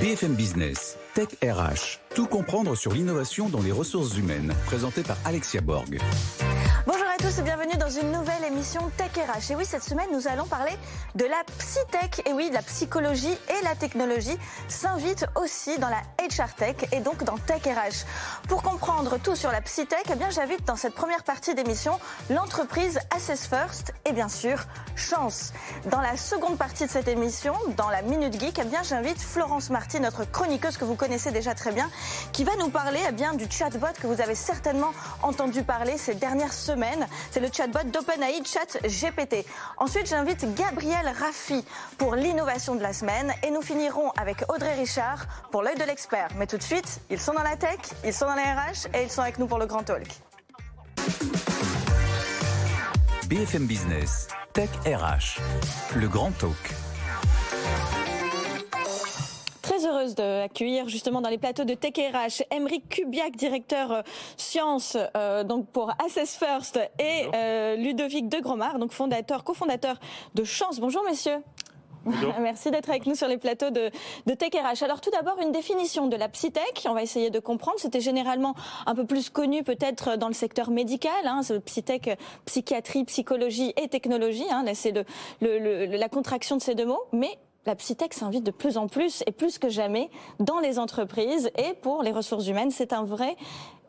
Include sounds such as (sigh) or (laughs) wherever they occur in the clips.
BFM Business, Tech RH, tout comprendre sur l'innovation dans les ressources humaines, présenté par Alexia Borg. Bonjour à tous et bienvenue dans une nouvelle émission Tech RH. Et oui, cette semaine, nous allons parler de la psytech. Et oui, la psychologie et la technologie s'invitent aussi dans la HR Tech et donc dans Tech RH. Pour comprendre tout sur la psytech, eh bien, j'invite dans cette première partie d'émission l'entreprise Assess First et bien sûr Chance. Dans la seconde partie de cette émission, dans la Minute Geek, eh bien, j'invite Florence Marty, notre chroniqueuse que vous connaissez déjà très bien, qui va nous parler eh bien, du chatbot que vous avez certainement entendu parler ces dernières semaines c'est le chatbot d'OpenAI Chat GPT. Ensuite, j'invite Gabriel Raffi pour l'innovation de la semaine et nous finirons avec Audrey Richard pour l'œil de l'expert. Mais tout de suite, ils sont dans la tech, ils sont dans les RH et ils sont avec nous pour le Grand Talk. BFM Business, Tech RH, le Grand Talk d'accueillir justement dans les plateaux de Tech RH Emeric Kubiak, directeur euh, sciences euh, donc pour Assess First, et euh, Ludovic de Gromard, donc fondateur, cofondateur de Chance. Bonjour messieurs. (laughs) Merci d'être avec nous sur les plateaux de, de Tech RH. Alors tout d'abord, une définition de la psytech. On va essayer de comprendre. C'était généralement un peu plus connu peut-être dans le secteur médical. Hein, psytech, psychiatrie, psychologie et technologie. Hein, c'est le, le, la contraction de ces deux mots. Mais la Psytech s'invite de plus en plus et plus que jamais dans les entreprises et pour les ressources humaines. C'est un vrai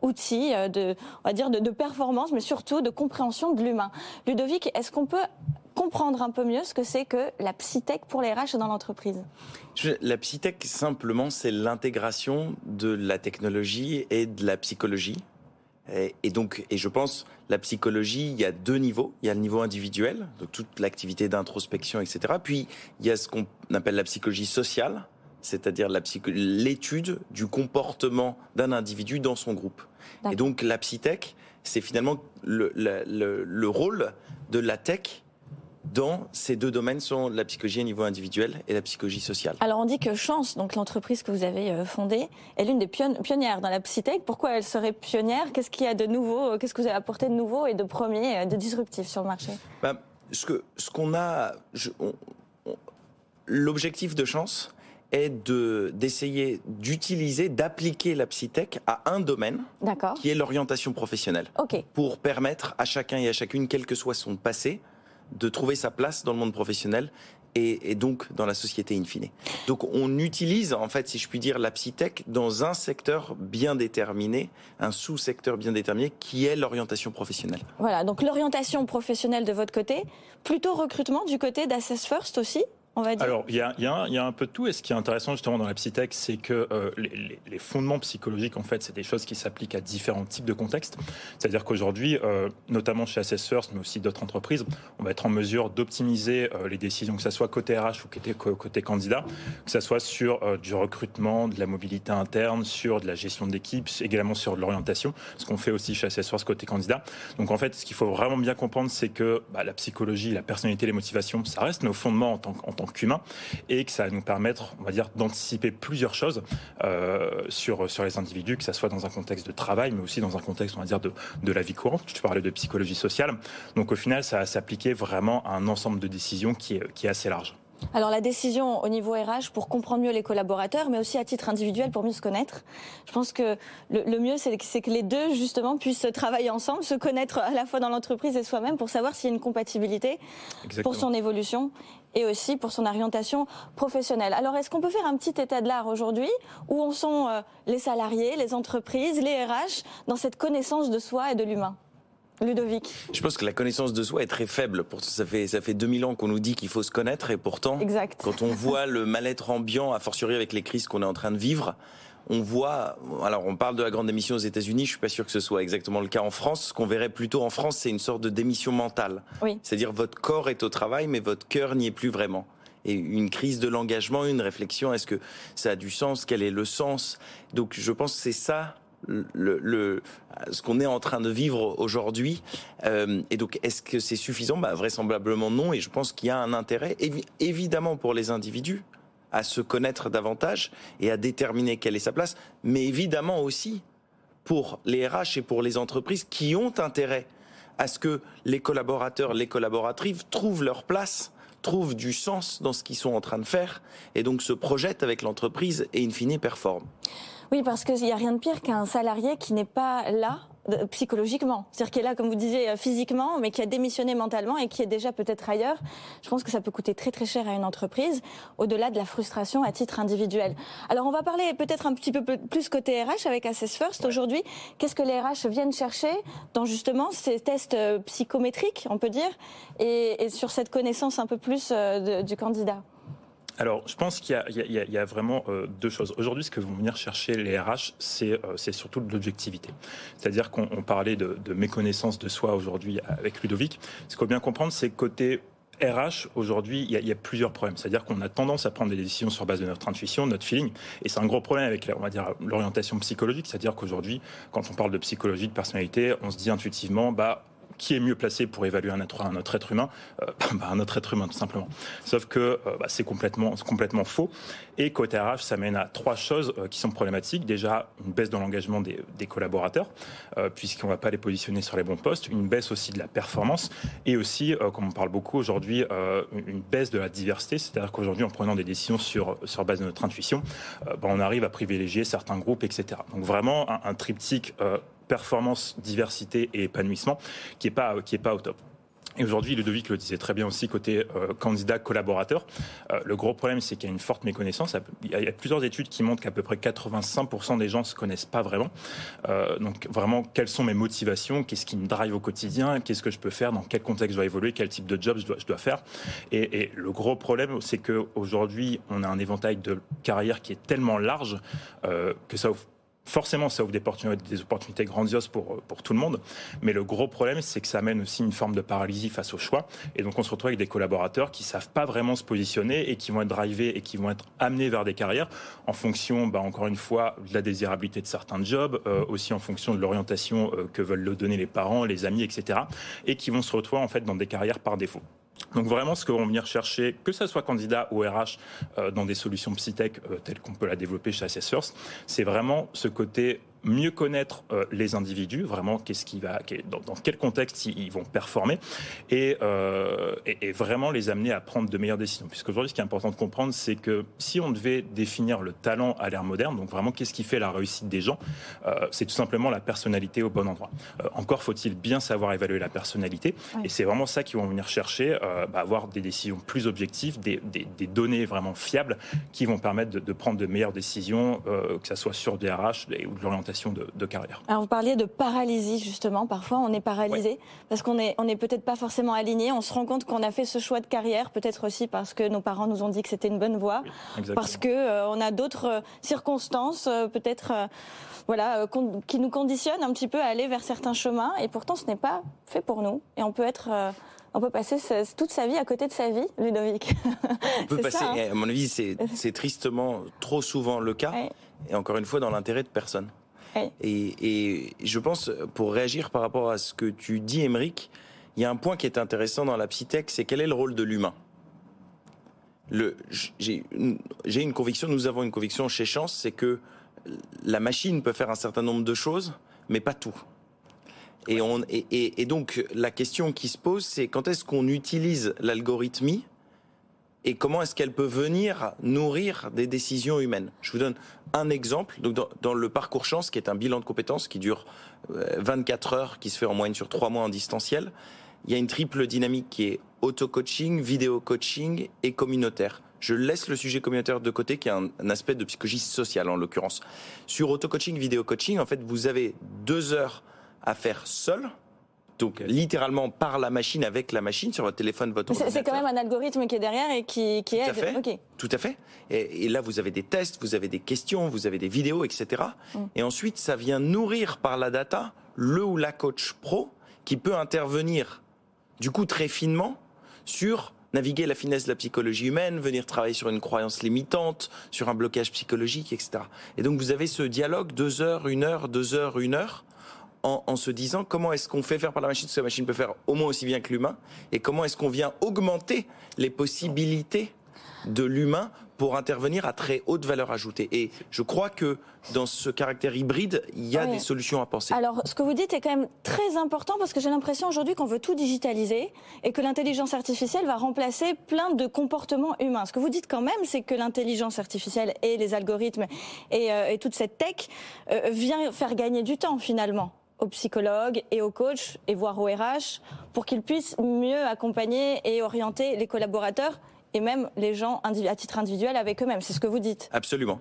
outil euh, de, on va dire, de, performance, mais surtout de compréhension de l'humain. Ludovic, est-ce qu'on peut comprendre un peu mieux ce que c'est que la Psytech pour les RH dans l'entreprise? La Psytech, simplement, c'est l'intégration de la technologie et de la psychologie et, donc, et je pense, la psychologie, il y a deux niveaux. Il y a le niveau individuel, donc toute l'activité d'introspection, etc. Puis, il y a ce qu'on appelle la psychologie sociale, c'est-à-dire l'étude du comportement d'un individu dans son groupe. Et donc, la psytech, c'est finalement le, le, le rôle de la tech dans ces deux domaines sont la psychologie au niveau individuel et la psychologie sociale. Alors on dit que Chance, donc l'entreprise que vous avez euh, fondée, est l'une des pionnières dans la psytech. Pourquoi elle serait pionnière? Qu'est-ce qu'il y a de nouveau Qu'est-ce que vous avez apporté de nouveau et de premier, euh, de disruptif sur le marché? Ben, Ce que ce qu'on a, l'objectif de Chance est de d'essayer d'utiliser, d'appliquer la psytech à un domaine, qui est l'orientation professionnelle, pour permettre à chacun et à chacune, quel que soit son passé, de trouver sa place dans le monde professionnel et, donc dans la société in fine. Donc on utilise en fait, si je puis dire, la psytech dans un secteur bien déterminé, un sous-secteur bien déterminé qui est l'orientation professionnelle. Voilà, donc l'orientation professionnelle de votre côté, plutôt recrutement du côté d'Assess First aussi? Alors, il y a, un peu de tout. Et ce qui est intéressant justement dans la psytech, c'est que euh, les, fondements psychologiques, en fait, c'est des choses qui s'appliquent à différents types de contextes. C'est-à-dire qu'aujourd'hui, euh, notamment chez Assess First, mais aussi d'autres entreprises, on va être en mesure d'optimiser euh, les décisions, que ce soit côté RH ou côté, candidat, que ce soit sur du recrutement, de la mobilité interne, sur de la gestion d'équipe, également sur de l'orientation, ce qu'on fait aussi chez Assess First côté candidat. Donc en fait, ce qu'il faut vraiment bien comprendre, c'est que bah, la psychologie, la personnalité, les motivations, ça reste nos fondements en tant, en tant qu'humain et que ça va nous permettre, on va dire, d'anticiper plusieurs choses euh, sur sur les individus, que ça soit dans un contexte de travail, mais aussi dans un contexte, on va dire, de, de la vie courante. Je parlais de psychologie sociale. Donc au final, ça va s'appliquer vraiment à un ensemble de décisions qui est, qui est assez large. Alors la décision au niveau RH pour comprendre mieux les collaborateurs, mais aussi à titre individuel pour mieux se connaître. Je pense que le, mieux, c'est que les deux, justement, puissent travailler ensemble, se connaître à la fois dans l'entreprise et soi-même pour savoir s'il y a une compatibilité pour son évolution et aussi pour son orientation professionnelle. Alors est-ce qu'on peut faire un petit état de l'art aujourd'hui où on sont euh, les salariés, les entreprises, les RH dans cette connaissance de soi et de l'humain? Ludovic. Je pense que la connaissance de soi est très faible. Ça fait, ça fait 2000 ans qu'on nous dit qu'il faut se connaître et pourtant, quand on voit le mal-être ambiant, a fortiori avec les crises qu'on est en train de vivre, on voit, alors on parle de la grande démission aux États-Unis, je suis pas sûr que ce soit exactement le cas en France. Ce qu'on verrait plutôt en France, c'est une sorte de démission mentale. C'est-à-dire votre corps est au travail, mais votre cœur n'y est plus vraiment et une crise de l'engagement, une réflexion. Est-ce que ça a du sens? Quel est le sens? Donc, je pense que c'est ça ce qu'on est en train de vivre aujourd'hui. Euh, et donc, est-ce que c'est suffisant? Bah, Vraisemblablement non. Et je pense qu'il y a un intérêt, évidemment, pour les individus à se connaître davantage et à déterminer quelle est sa place, mais évidemment aussi pour les RH et pour les entreprises qui ont intérêt à ce que les collaborateurs, les collaboratrices trouvent leur place trouvent du sens dans ce qu'ils sont en train de faire et donc se projettent avec l'entreprise et in fine performent. Oui, parce qu'il n'y a rien de pire qu'un salarié qui n'est pas là psychologiquement. C'est-à-dire qui est là, comme vous disiez, euh, physiquement, mais qui a démissionné mentalement et qui est déjà peut-être ailleurs. Je pense que ça peut coûter très très cher à une entreprise, au-delà de la frustration à titre individuel. Alors on va parler peut-être un petit peu plus côté RH avec Assess First aujourd'hui. Qu'est-ce que les RH viennent chercher dans justement ces tests euh, psychométriques, on peut dire, et, sur cette connaissance un peu plus euh, du candidat? Alors, je pense qu'il y, a vraiment euh, deux choses. Aujourd'hui, ce que vont venir chercher les RH, c'est euh, surtout de l'objectivité. C'est-à-dire qu'on parlait de, méconnaissance de soi aujourd'hui avec Ludovic. Ce qu'il faut bien comprendre, c'est côté RH, aujourd'hui, il y, a plusieurs problèmes. C'est-à-dire qu'on a tendance à prendre des décisions sur base de notre intuition, notre feeling. Et c'est un gros problème avec, l'orientation psychologique. C'est-à-dire qu'aujourd'hui, quand on parle de psychologie, de personnalité, on se dit intuitivement, bah, qui est mieux placé pour évaluer un être, autre être humain euh, (laughs) bah, Un autre être humain, tout simplement. Sauf que euh, bah, c'est complètement, complètement faux. Et côté RH, ça mène à trois choses euh, qui sont problématiques. Déjà, une baisse dans l'engagement des, des, collaborateurs, puisqu'on ne va pas les positionner sur les bons postes. Une baisse aussi de la performance. Et aussi, comme on parle beaucoup aujourd'hui, une baisse de la diversité. C'est-à-dire qu'aujourd'hui, en prenant des décisions sur, sur base de notre intuition, bah, on arrive à privilégier certains groupes, etc. Donc vraiment, un, un triptyque performance, diversité et épanouissement qui est pas pas au top. Et aujourd'hui, Ludovic le disait très bien aussi côté euh, candidat collaborateur. Euh, le gros problème, c'est qu'il y a une forte méconnaissance. Il y a, plusieurs études qui montrent qu'à peu près 85% des gens se connaissent pas vraiment. Euh, donc vraiment, quelles sont mes motivations? Qu'est-ce qui me drive au quotidien? Qu'est-ce que je peux faire? Dans quel contexte je dois évoluer? Quel type de job je dois, faire? Et, le gros problème, c'est qu'aujourd'hui, on a un éventail de carrière qui est tellement large que ça offre Forcément, ça ouvre des opportunités, grandioses pour, pour tout le monde. Mais le gros problème, c'est que ça amène aussi une forme de paralysie face au choix. Et donc, on se retrouve avec des collaborateurs qui savent pas vraiment se positionner et qui vont être drivés et qui vont être amenés vers des carrières en fonction, bah, encore une fois, de la désirabilité de certains jobs, euh, aussi en fonction de l'orientation euh, que veulent le donner les parents, les amis, etc. Et qui vont se retrouver, en fait, dans des carrières par défaut. Donc vraiment, ce que vont venir chercher, que ce soit candidat ou RH euh, dans des solutions psytech euh, telles qu'on peut la développer chez Assessors, c'est vraiment ce côté mieux connaître euh, les individus, vraiment qu'est-ce qui va, dans, dans, quel contexte ils, vont performer, et, euh, et, et, vraiment les amener à prendre de meilleures décisions. Puisqu'aujourd'hui, ce qui est important de comprendre, c'est que si on devait définir le talent à l'ère moderne, donc vraiment qu'est-ce qui fait la réussite des gens, euh, c'est tout simplement la personnalité au bon endroit. Encore faut-il bien savoir évaluer la personnalité, et c'est vraiment ça qu'ils vont venir chercher, bah, avoir des décisions plus objectives, des, des, des, données vraiment fiables qui vont permettre de, de prendre de meilleures décisions, que ce soit sur des RH ou de l'orientation de, carrière. Alors vous parliez de paralysie justement. Parfois on est paralysé parce qu'on est on est peut-être pas forcément aligné. On se rend compte qu'on a fait ce choix de carrière, peut-être aussi parce que nos parents nous ont dit que c'était une bonne voie, parce que euh, on a d'autres euh, circonstances, euh, peut-être voilà, qui nous conditionnent un petit peu à aller vers certains chemins. Et pourtant ce n'est pas fait pour nous. Et on peut être on peut passer toute sa vie à côté de sa vie, Ludovic. On peut (laughs) passer, hein. à mon avis, c'est tristement trop souvent le cas, et encore une fois dans l'intérêt de personne. Et, je pense, pour réagir par rapport à ce que tu dis, Émeric, il y a un point qui est intéressant dans la psytech, c'est quel est le rôle de l'humain? J'ai une conviction, nous avons une conviction chez Chance, c'est que la machine peut faire un certain nombre de choses, mais pas tout. Et, on, et, et donc la question qui se pose, c'est quand est-ce qu'on utilise l'algorithmie et comment est-ce qu'elle peut venir nourrir des décisions humaines? Je vous donne un exemple. Donc dans, le parcours chance, qui est un bilan de compétences qui dure 24 euh, heures, qui se fait en moyenne sur 3 mois en distanciel, il y a une triple dynamique qui est auto-coaching, vidéo-coaching et communautaire. Je laisse le sujet communautaire de côté, qui est un, un aspect de psychologie sociale en l'occurrence. Sur auto-coaching, vidéo-coaching, en fait, vous avez deux heures à faire seul, donc littéralement par la machine, avec la machine, sur votre téléphone, votre C'est quand même un algorithme qui est derrière et qui, qui Tout aide. À fait. Tout à fait. Et, là, vous avez des tests, vous avez des questions, vous avez des vidéos, etc. Mm. Et ensuite, ça vient nourrir par la data le ou la coach pro qui peut intervenir, du coup, très finement sur naviguer la finesse de la psychologie humaine, venir travailler sur une croyance limitante, sur un blocage psychologique, etc. Et donc vous avez ce dialogue deux heures, une heure, deux heures, une heure, en, se disant comment est-ce qu'on fait faire par la machine ce que la machine peut faire au moins aussi bien que l'humain et comment est-ce qu'on vient augmenter les possibilités de l'humain pour intervenir à très haute valeur ajoutée. Et je crois que dans ce caractère hybride, il y a des solutions à penser. Alors, ce que vous dites est quand même très important parce que j'ai l'impression aujourd'hui qu'on veut tout digitaliser et que l'intelligence artificielle va remplacer plein de comportements humains. Ce que vous dites quand même, c'est que l'intelligence artificielle et les algorithmes et, euh, toute cette tech euh, vient faire gagner du temps finalement aux psychologues et aux coachs et voire aux RH pour qu'ils puissent mieux accompagner et orienter les collaborateurs et même les gens à titre individuel avec eux-mêmes. C'est ce que vous dites. Absolument.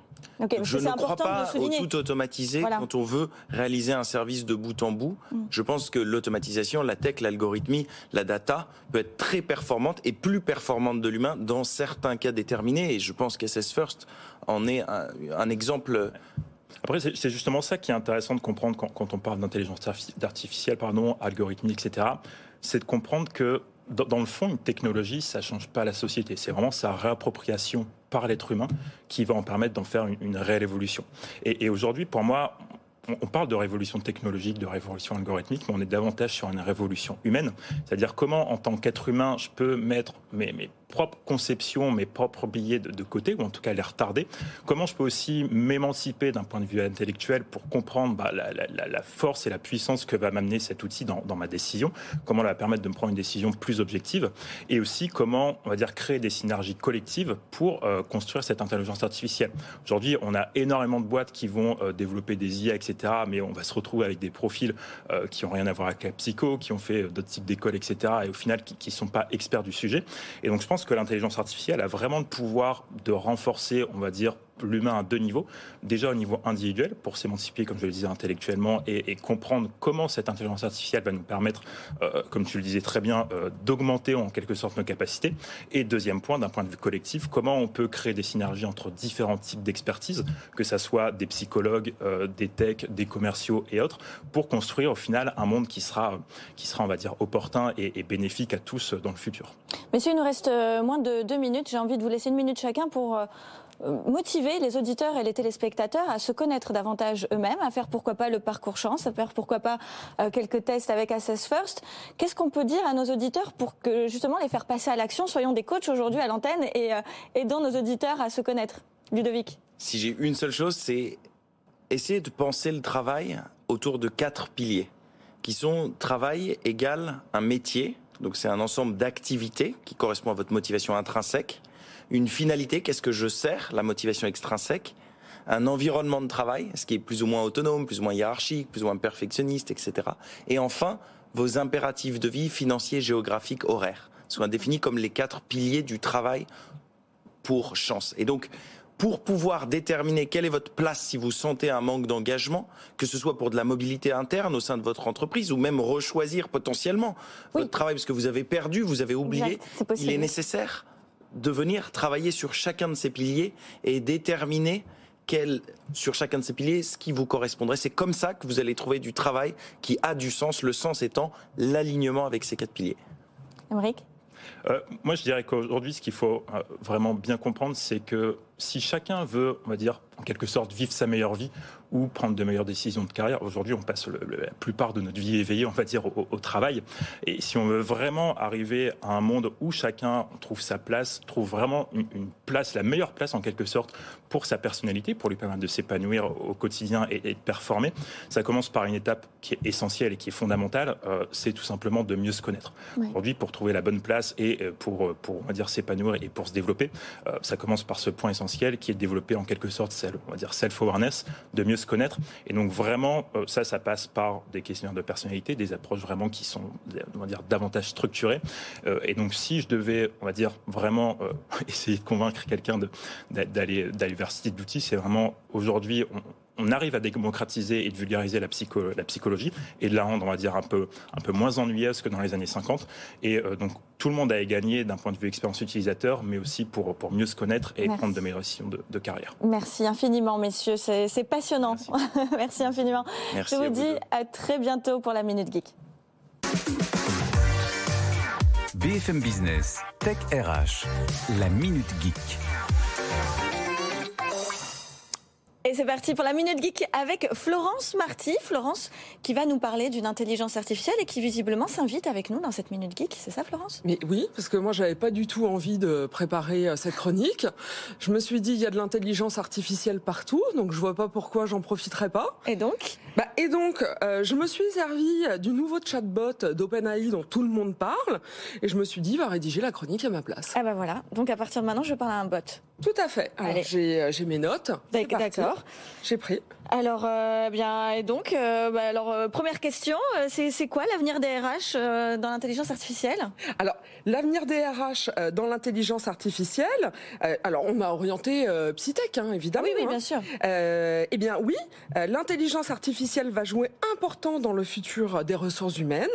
je ne crois pas au tout automatisé quand on veut réaliser un service de bout en bout. Mm. Je pense que l'automatisation, la tech, l'algorithmie, la data peut être très performante et plus performante de l'humain dans certains cas déterminés. Et je pense qu'SS First en est un, exemple après, c'est justement ça qui est intéressant de comprendre quand, on parle d'intelligence artificielle, pardon, algorithmie, etc. C'est de comprendre que dans, le fond, une technologie, ça change pas la société. C'est vraiment sa réappropriation par l'être humain qui va en permettre d'en faire une, réelle évolution. Et, aujourd'hui, pour moi, on parle de révolution technologique, de révolution algorithmique, mais on est davantage sur une révolution humaine. C'est-à-dire comment, en tant qu'être humain, je peux mettre mes propres conceptions, mes propres billets de, côté, ou en tout cas les retarder. Comment je peux aussi m'émanciper d'un point de vue intellectuel pour comprendre bah, la, force et la puissance que va m'amener cet outil dans, ma décision, comment va permettre de me prendre une décision plus objective, et aussi comment, on va dire, créer des synergies collectives pour euh, construire cette intelligence artificielle? Aujourd'hui, on a énormément de boîtes qui vont euh, développer des IA, etc., mais on va se retrouver avec des profils euh, qui n'ont rien à voir avec la psycho, qui ont fait d'autres types d'écoles, etc., et au final qui ne sont pas experts du sujet. Et donc je pense que l'intelligence artificielle a vraiment le pouvoir de renforcer, on va dire, l'humain à deux niveaux. Déjà au niveau individuel, pour s'émanciper, comme je le disais, intellectuellement, et, comprendre comment cette intelligence artificielle va nous permettre, euh, comme tu le disais très bien, euh, d'augmenter en quelque sorte nos capacités. Et deuxième point, d'un point de vue collectif, comment on peut créer des synergies entre différents types d'expertise, que ce soit des psychologues, euh, des techs, des commerciaux et autres, pour construire au final un monde qui sera, qui sera on va dire, opportun et, et bénéfique à tous dans le futur. Messieurs, il nous reste moins de deux minutes. J'ai envie de vous laisser une minute chacun pour motiver les auditeurs et les téléspectateurs à se connaître davantage eux-mêmes, à faire pourquoi pas le parcours chance, à faire pourquoi pas euh, quelques tests avec Assess First. Qu'est-ce qu'on peut dire à nos auditeurs pour que justement les faire passer à l'action? Soyons des coachs aujourd'hui à l'antenne et euh, aidons nos auditeurs à se connaître. Ludovic. Si j'ai une seule chose, c'est essayer de penser le travail autour de quatre piliers, qui sont travail égale un métier, donc c'est un ensemble d'activités qui correspond à votre motivation intrinsèque une finalité, qu'est-ce que je sers, la motivation extrinsèque, un environnement de travail, ce qui est plus ou moins autonome, plus ou moins hiérarchique, plus ou moins perfectionniste, etc. Et enfin, vos impératifs de vie financiers, géographiques, horaires, sont définis comme les quatre piliers du travail pour chance. Et donc, pour pouvoir déterminer quelle est votre place si vous sentez un manque d'engagement, que ce soit pour de la mobilité interne au sein de votre entreprise ou même rechoisir potentiellement votre travail parce que vous avez perdu, vous avez oublié, il est nécessaire de venir travailler sur chacun de ces piliers et déterminer quel, sur chacun de ces piliers ce qui vous correspondrait. C'est comme ça que vous allez trouver du travail qui a du sens, le sens étant l'alignement avec ces quatre piliers. Émeric? Euh, moi, je dirais qu'aujourd'hui, ce qu'il faut euh, vraiment bien comprendre, c'est que si chacun veut, on va dire, en quelque sorte, vivre sa meilleure vie ou prendre de meilleures décisions de carrière, aujourd'hui, on passe la plupart de notre vie éveillée, on va dire, au, travail. Et si on veut vraiment arriver à un monde où chacun trouve sa place, trouve vraiment une, place, la meilleure place en quelque sorte pour sa personnalité, pour lui permettre de s'épanouir au quotidien et, de performer, ça commence par une étape qui est essentielle et qui est fondamentale, euh, c'est tout simplement de mieux se connaître. Aujourd'hui, pour trouver la bonne place et euh, pour, pour on va dire, s'épanouir et pour se développer, euh, ça commence par ce point essentiel qui est de développer en quelque sorte, on va dire self-awareness, de mieux se connaître. Et donc vraiment, euh, ça, ça passe par des questionnaires de personnalité, des approches vraiment qui sont, on va dire, davantage structurées. Euh, et donc si je devais, on va dire, vraiment euh, (laughs) essayer de convaincre quelqu'un d'aller vers ce type d'outils, c'est vraiment aujourd'hui, on, arrive à démocratiser et de vulgariser la, la, psychologie et de la rendre, on va dire, un peu, un peu moins ennuyeuse que dans les années 50. Et donc, tout le monde a gagné d'un point de vue expérience utilisateur, mais aussi pour, pour mieux se connaître et prendre de meilleures décisions de, carrière. Merci infiniment, messieurs. C'est passionnant. Merci, (laughs) infiniment. Je vous, dis à très bientôt pour la Minute Geek. BFM Business, Tech RH, la Minute Geek. Et c'est parti pour la Minute Geek avec Florence Marty. Florence qui va nous parler d'une intelligence artificielle et qui visiblement s'invite avec nous dans cette Minute Geek. C'est ça Florence? Mais oui, parce que moi j'avais pas du tout envie de préparer euh, cette chronique. Je me suis dit il y a de l'intelligence artificielle partout, donc je vois pas pourquoi j'en profiterais pas. Et donc? Bah, Et donc euh, je me suis servi du nouveau chatbot d'OpenAI dont tout le monde parle et je me suis dit va rédiger la chronique à ma place. Ah bah voilà, donc à partir de maintenant je parle à un bot. Tout à fait. Alors j'ai mes notes. D'accord. J'ai pris. Alors, euh, bien, et donc, euh, bah, alors, euh, première question, euh, c'est quoi l'avenir des RH dans l'intelligence artificielle? Alors, l'avenir des RH dans l'intelligence artificielle, alors on m'a orienté Psytech, hein, évidemment. Oui, oui, hein. bien sûr. eh bien, oui, l'intelligence artificielle va jouer important dans le futur des ressources humaines.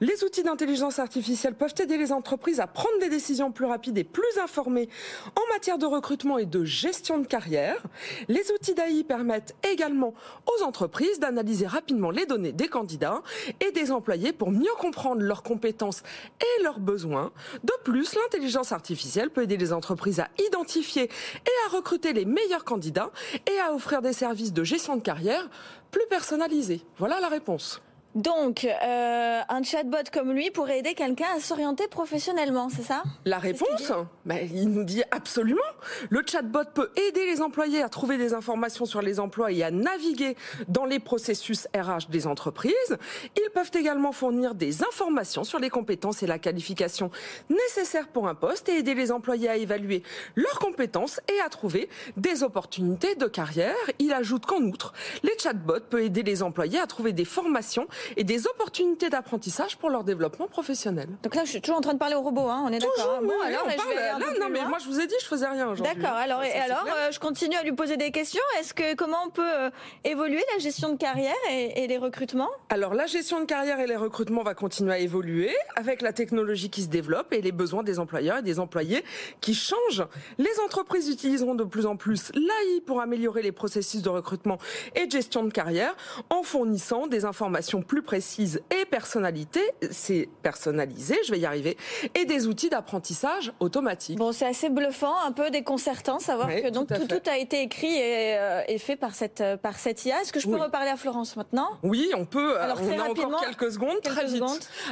Les outils d'intelligence artificielle peuvent aider les entreprises à prendre des décisions plus rapides et plus informées en matière de recrutement et de gestion de carrière. Les outils d'AI permettent également aux entreprises d'analyser rapidement les données des candidats et des employés pour mieux comprendre leurs compétences et leurs besoins. De plus, l'intelligence artificielle peut aider les entreprises à identifier et à recruter les meilleurs candidats et à offrir des services de gestion de carrière plus personnalisés. Voilà la réponse. Donc, euh, un chatbot comme lui pourrait aider quelqu'un à s'orienter professionnellement, c'est ça? La réponse bah, Il nous dit absolument. Le chatbot peut aider les employés à trouver des informations sur les emplois et à naviguer dans les processus RH des entreprises. Ils peuvent également fournir des informations sur les compétences et la qualification nécessaires pour un poste et aider les employés à évaluer leurs compétences et à trouver des opportunités de carrière. Il ajoute qu'en outre, les chatbots peuvent aider les employés à trouver des formations et des opportunités d'apprentissage pour leur développement professionnel. Donc là, je suis toujours en train de parler au robot, hein, on est d'accord. Bon, alors, je non, mais moi, je vous ai dit, je faisais rien aujourd'hui. D'accord. Alors, et alors, euh, je continue à lui poser des questions. Est-ce que comment on peut euh, évoluer la gestion de carrière et, les recrutements? Alors, la gestion de carrière et les recrutements va continuer à évoluer avec la technologie qui se développe et les besoins des employeurs et des employés qui changent. Les entreprises utiliseront de plus en plus l'AI pour améliorer les processus de recrutement et de gestion de carrière en fournissant des informations plus précise et personnalité, c'est personnalisé, je vais y arriver, et des outils d'apprentissage automatique. Bon, c'est assez bluffant, un peu déconcertant, savoir que donc tout, tout, a été écrit et, euh, fait par cette par cette IA. Est-ce que je peux reparler à Florence maintenant? Oui, on peut. Alors, on a encore quelques secondes, très vite.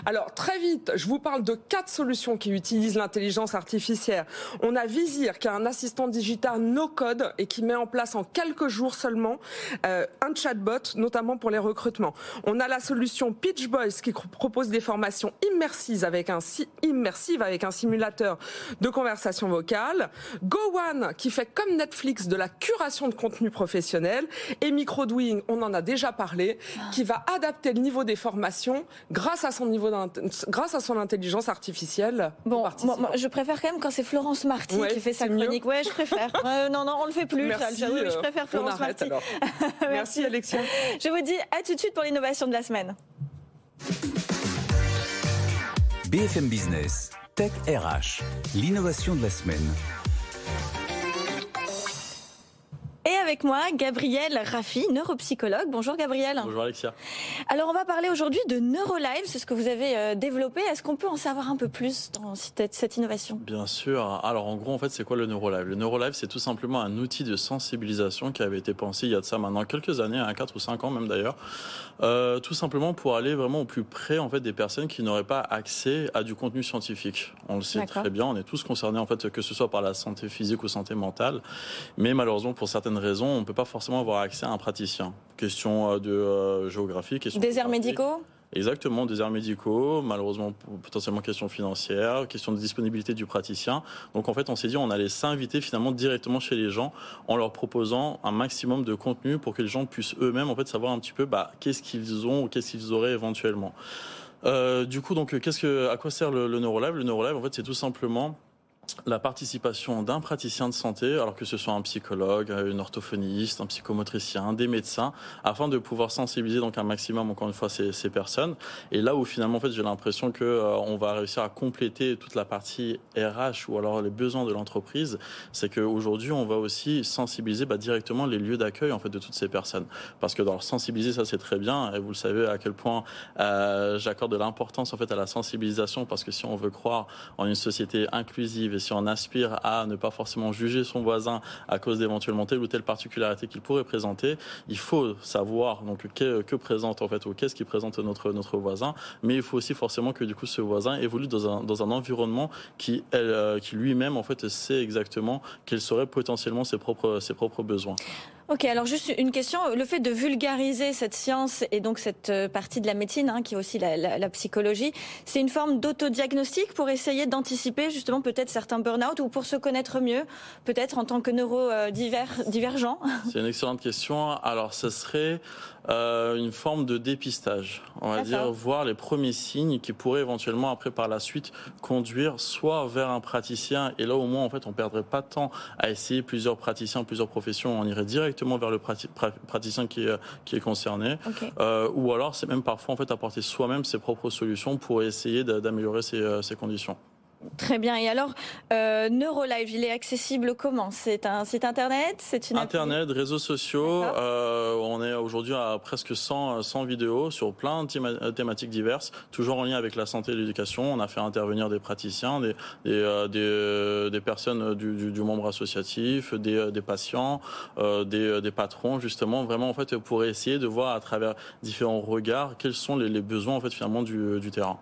Alors très vite, je vous parle de quatre solutions qui utilisent l'intelligence artificielle. On a Vizir, qui est un assistant digital no code et qui met en place en quelques jours seulement euh, un chatbot, notamment pour les recrutements. On a la solution Pitch Boys qui propose des formations immersives avec un, immersives avec un simulateur de conversation vocale. GoOne qui fait comme Netflix de la curation de contenu professionnel. Et MicroDoing, on en a déjà parlé, qui va adapter le niveau des formations grâce à son niveau grâce à son intelligence artificielle. Bon, je préfère quand même quand c'est Florence Marty qui fait sa chronique. Ouais, je préfère. (laughs) non, non, on le fait plus. Merci, je euh, préfère Florence Marty. (laughs) Merci, Merci Alexia. Je vous dis à tout de suite pour l'innovation de la semaine. BFM Business, Tech RH, l'innovation de la semaine. Et avec moi, Gabriel Raffi, neuropsychologue. Bonjour Gabriel. Bonjour Alexia. Alors on va parler aujourd'hui de NeuroLive, c'est ce que vous avez euh, développé. Est-ce qu'on peut en savoir un peu plus dans cette, innovation? Bien sûr. Alors en gros, en fait, c'est quoi le NeuroLive Le NeuroLive, c'est tout simplement un outil de sensibilisation qui avait été pensé il y a de ça maintenant quelques années, hein, 4 ou 5 ans même d'ailleurs, euh, tout simplement pour aller vraiment au plus près en fait des personnes qui n'auraient pas accès à du contenu scientifique. On le sait très bien, on est tous concernés en fait que ce soit par la santé physique ou santé mentale, mais malheureusement pour certaines raisons, on ne peut pas forcément avoir accès à un praticien. Question euh, de euh, géographie, question. Déserts médicaux? Exactement, déserts médicaux, malheureusement potentiellement question financière, question de disponibilité du praticien. Donc en fait, on s'est dit on allait s'inviter finalement directement chez les gens en leur proposant un maximum de contenu pour que les gens puissent eux-mêmes en fait savoir un petit peu bah, qu'est-ce qu'ils ont ou qu'est-ce qu'ils auraient éventuellement. Euh, du coup, donc qu'est-ce que à quoi sert le, le NeuroLive Le NeuroLive en fait c'est tout simplement la participation d'un praticien de santé, alors que ce soit un psychologue, un orthophoniste, un psychomotricien, des médecins, afin de pouvoir sensibiliser donc un maximum, encore une fois, ces, personnes. Et là où finalement, en fait, j'ai l'impression que euh, on va réussir à compléter toute la partie RH ou alors les besoins de l'entreprise, c'est qu'aujourd'hui, on va aussi sensibiliser bah, directement les lieux d'accueil en fait de toutes ces personnes, parce que dans sensibiliser, ça c'est très bien, et vous le savez à quel point euh, j'accorde de l'importance en fait à la sensibilisation, parce que si on veut croire en une société inclusive et si on aspire à ne pas forcément juger son voisin à cause d'éventuellement telle ou telle particularité qu'il pourrait présenter, il faut savoir donc que, que présente en fait ou qu'est-ce qui présente notre notre voisin, mais il faut aussi forcément que du coup ce voisin évolue dans un dans un environnement qui elle, qui lui-même en fait sait exactement quels seraient potentiellement ses propres ses propres besoins. Ok, alors juste une question. Le fait de vulgariser cette science et donc cette euh, partie de la médecine, hein, qui est aussi la, psychologie, c'est une forme d'autodiagnostic pour essayer d'anticiper justement peut-être certains burn-out ou pour se connaître mieux, peut-être en tant que neurodivergent C'est une excellente question. Alors, ce serait euh, une forme de dépistage. On va dire voir les premiers signes qui pourraient éventuellement après par la suite conduire soit vers un praticien et là au moins en fait on perdrait pas de temps à essayer plusieurs praticiens, plusieurs professions, on irait directement vers le praticien qui est, qui est concerné. Euh, ou alors c'est même parfois en fait apporter soi-même ses propres solutions pour essayer d'améliorer ses, euh, ses conditions. Très bien. Et alors, euh, Neurolive, il est accessible comment? C'est un site internet? C'est une Internet, réseaux sociaux. Euh, on est aujourd'hui à presque 100, 100 vidéos sur plein de thématiques diverses, toujours en lien avec la santé et l'éducation. On a fait intervenir des praticiens, des, des, euh, des, euh, des personnes du, du, membre associatif, des, des patients, des, des patrons, justement, vraiment en fait pour essayer de voir à travers différents regards quels sont les, les besoins en fait finalement du, du terrain.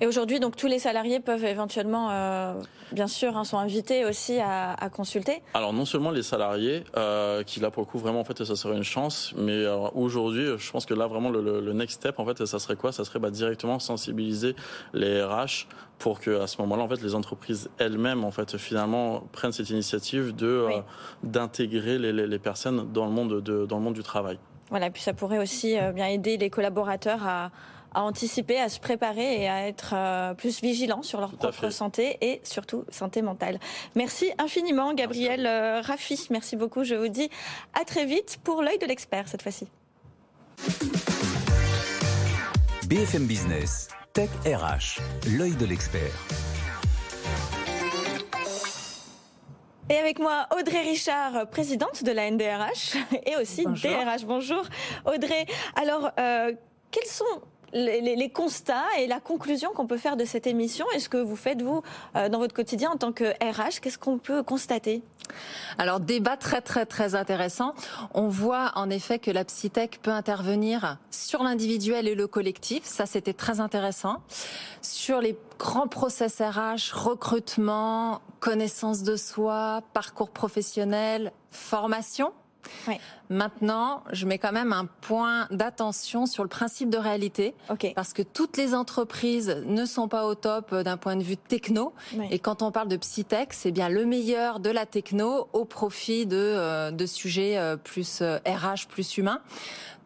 Et aujourd'hui, donc tous les salariés peuvent éventuellement, euh, bien sûr, hein, sont invités aussi à, à, consulter. Alors non seulement les salariés, euh, qui là pour le coup vraiment en fait ça serait une chance, mais euh, aujourd'hui, je pense que là vraiment le, le, next step en fait, ça serait quoi? Ça serait bah, directement sensibiliser les RH pour que à ce moment-là en fait les entreprises elles-mêmes en fait finalement prennent cette initiative de euh, d'intégrer les, les, les, personnes dans le monde de, dans le monde du travail. Voilà, et puis ça pourrait aussi bien aider les collaborateurs à à anticiper, à se préparer et à être euh, plus vigilants sur leur propre santé et surtout santé mentale. Merci infiniment, Gabriel euh, Raffi. Merci beaucoup. Je vous dis à très vite pour l'œil de l'expert cette fois-ci. BFM Business, Tech RH, l'œil de l'expert. Et avec moi, Audrey Richard, présidente de la NDRH (laughs) et aussi DRH. Bonjour Audrey. Alors, euh, quels sont les, constats et la conclusion qu'on peut faire de cette émission est ce que vous faites, vous, euh, dans votre quotidien en tant que RH. Qu'est-ce qu'on peut constater? Alors débat très très très intéressant. On voit en effet que la psytech peut intervenir sur l'individuel et le collectif. Ça c'était très intéressant. Sur les grands process RH, recrutement, connaissance de soi, parcours professionnel, formation. Maintenant, je mets quand même un point d'attention sur le principe de réalité, parce que toutes les entreprises ne sont pas au top d'un point de vue techno. Et quand on parle de psytech, c'est bien le meilleur de la techno au profit de, euh, de sujets euh, plus RH, euh, plus humains.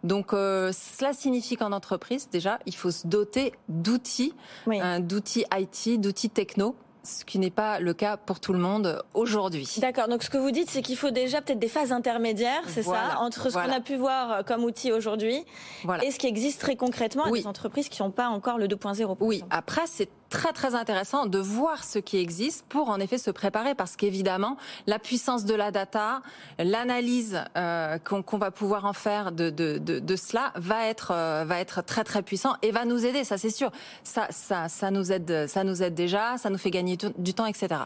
Donc cela signifie qu'en entreprise, déjà, il faut se doter d'outils, d'outils IT, d'outils techno ce qui n'est pas le cas pour tout le monde aujourd'hui. D'accord. Donc ce que vous dites, c'est qu'il faut déjà peut-être des phases intermédiaires, c'est ça, entre ce qu'on a pu voir comme outil aujourd'hui et ce qui existe très concrètement oui. des entreprises qui n'ont pas encore le 2.0. Oui. Après, c'est très très intéressant de voir ce qui existe pour en effet se préparer parce qu'évidemment la puissance de la data, l'analyse euh, qu'on va pouvoir en faire de, de, de, de cela va être euh, va être très très puissant et va nous aider, ça c'est sûr. Ça ça ça nous aide ça nous aide déjà, ça nous fait gagner du temps, etc.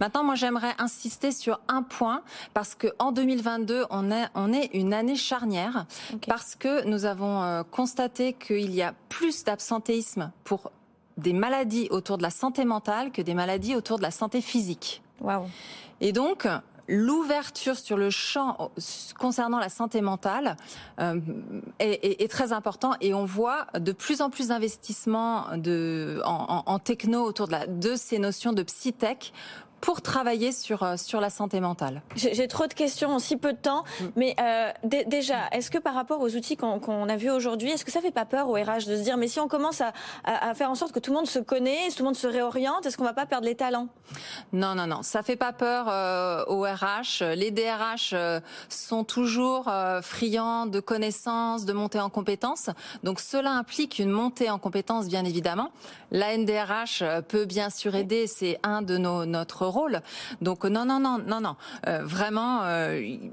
Maintenant, moi j'aimerais insister sur un point parce que en 2022 on est on est une année charnière parce que nous avons euh, constaté qu'il y a plus d'absentéisme pour des maladies autour de la santé mentale que des maladies autour de la santé physique. Wow. Et donc, l'ouverture sur le champ concernant la santé mentale euh, est, est, est, très important et on voit de plus en plus d'investissements de, en, en, techno autour de, la, de ces notions de psytech pour travailler sur, euh, sur la santé mentale J'ai trop de questions en si peu de temps, mm. mais euh, déjà, est-ce que par rapport aux outils qu'on a vus aujourd'hui, est-ce que ça fait pas peur au RH de se dire, mais si on commence à, à, faire en sorte que tout le monde se connaît, tout le monde se réoriente, est-ce qu'on va pas perdre les talents? Non, non, non, ça fait pas peur euh, au RH. Les DRH euh, sont toujours friands de connaissances, de montée en compétences, donc cela implique une montée en compétences, bien évidemment. La NDRH peut bien sûr aider, c'est un de nos notre Donc non, non, non, non, non. vraiment,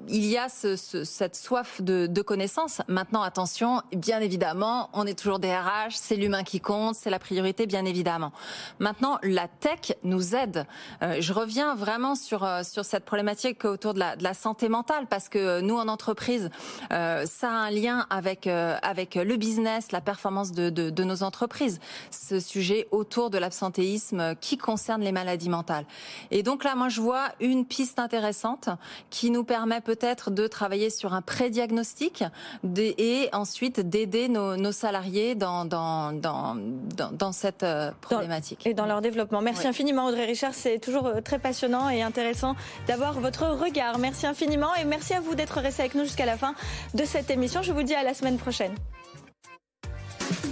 il y a ce, cette soif de, de connaissances. Maintenant, attention, bien évidemment, on est toujours des RH, c'est l'humain qui compte, c'est la priorité, bien évidemment. Maintenant, la tech nous aide. je reviens vraiment sur sur cette problématique autour de la, de la santé mentale parce que nous en entreprise, ça a un lien avec avec le business, la performance de, de, de nos entreprises. Ce sujet autour de l'absentéisme qui concerne les maladies mentales. Et donc là, moi, je vois une piste intéressante qui nous permet peut-être de travailler sur un prédiagnostic et ensuite d'aider nos, nos, salariés dans, dans, dans, dans, cette euh, problématique. Et dans leur développement. Merci infiniment, Audrey Richard. C'est toujours euh, très passionnant et intéressant d'avoir votre regard. Merci infiniment et merci à vous d'être resté avec nous jusqu'à la fin de cette émission. Je vous dis à la semaine prochaine.